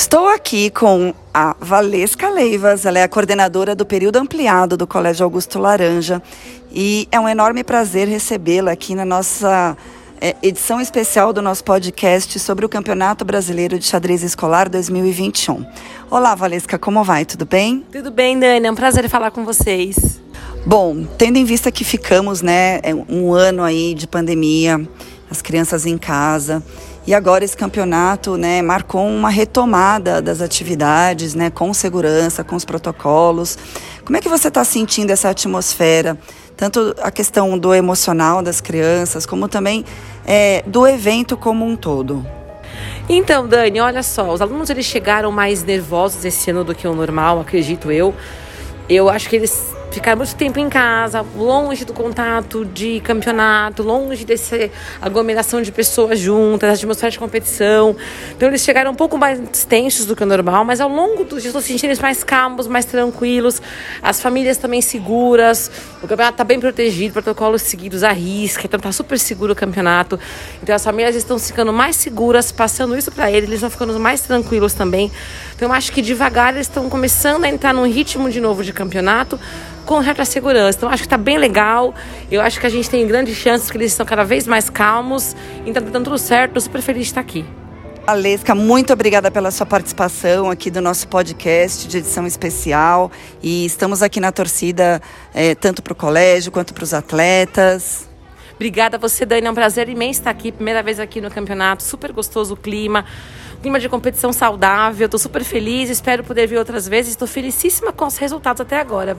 Estou aqui com a Valesca Leivas, ela é a coordenadora do período ampliado do Colégio Augusto Laranja e é um enorme prazer recebê-la aqui na nossa é, edição especial do nosso podcast sobre o Campeonato Brasileiro de Xadrez Escolar 2021. Olá, Valesca, como vai? Tudo bem? Tudo bem, Dani. É um prazer falar com vocês. Bom, tendo em vista que ficamos, né, é, um ano aí de pandemia, as crianças em casa, e agora esse campeonato né, marcou uma retomada das atividades, né, com segurança, com os protocolos. Como é que você está sentindo essa atmosfera? Tanto a questão do emocional das crianças, como também é, do evento como um todo. Então, Dani, olha só, os alunos eles chegaram mais nervosos esse ano do que o normal, acredito eu. Eu acho que eles ficar muito tempo em casa, longe do contato de campeonato, longe dessa aglomeração de pessoas juntas, atmosfera de competição. Então eles chegaram um pouco mais tensos do que o normal, mas ao longo dos dias estou sentindo eles mais calmos, mais tranquilos, as famílias também seguras, o campeonato está bem protegido, protocolos seguidos à risca, então está super seguro o campeonato. Então as famílias estão ficando mais seguras, passando isso para eles, eles estão ficando mais tranquilos também. Então eu acho que devagar eles estão começando a entrar num ritmo de novo de campeonato com certa segurança. Então acho que está bem legal. Eu acho que a gente tem grandes chances que eles estão cada vez mais calmos. Então está dando tudo certo. Estou super feliz de estar aqui. Alesca, muito obrigada pela sua participação aqui do nosso podcast de edição especial. E estamos aqui na torcida é, tanto para o colégio quanto para os atletas. Obrigada a você, Dani. É um prazer imenso estar aqui. Primeira vez aqui no campeonato. Super gostoso o clima. Clima de competição saudável. Estou super feliz. Espero poder vir outras vezes. Estou felicíssima com os resultados até agora.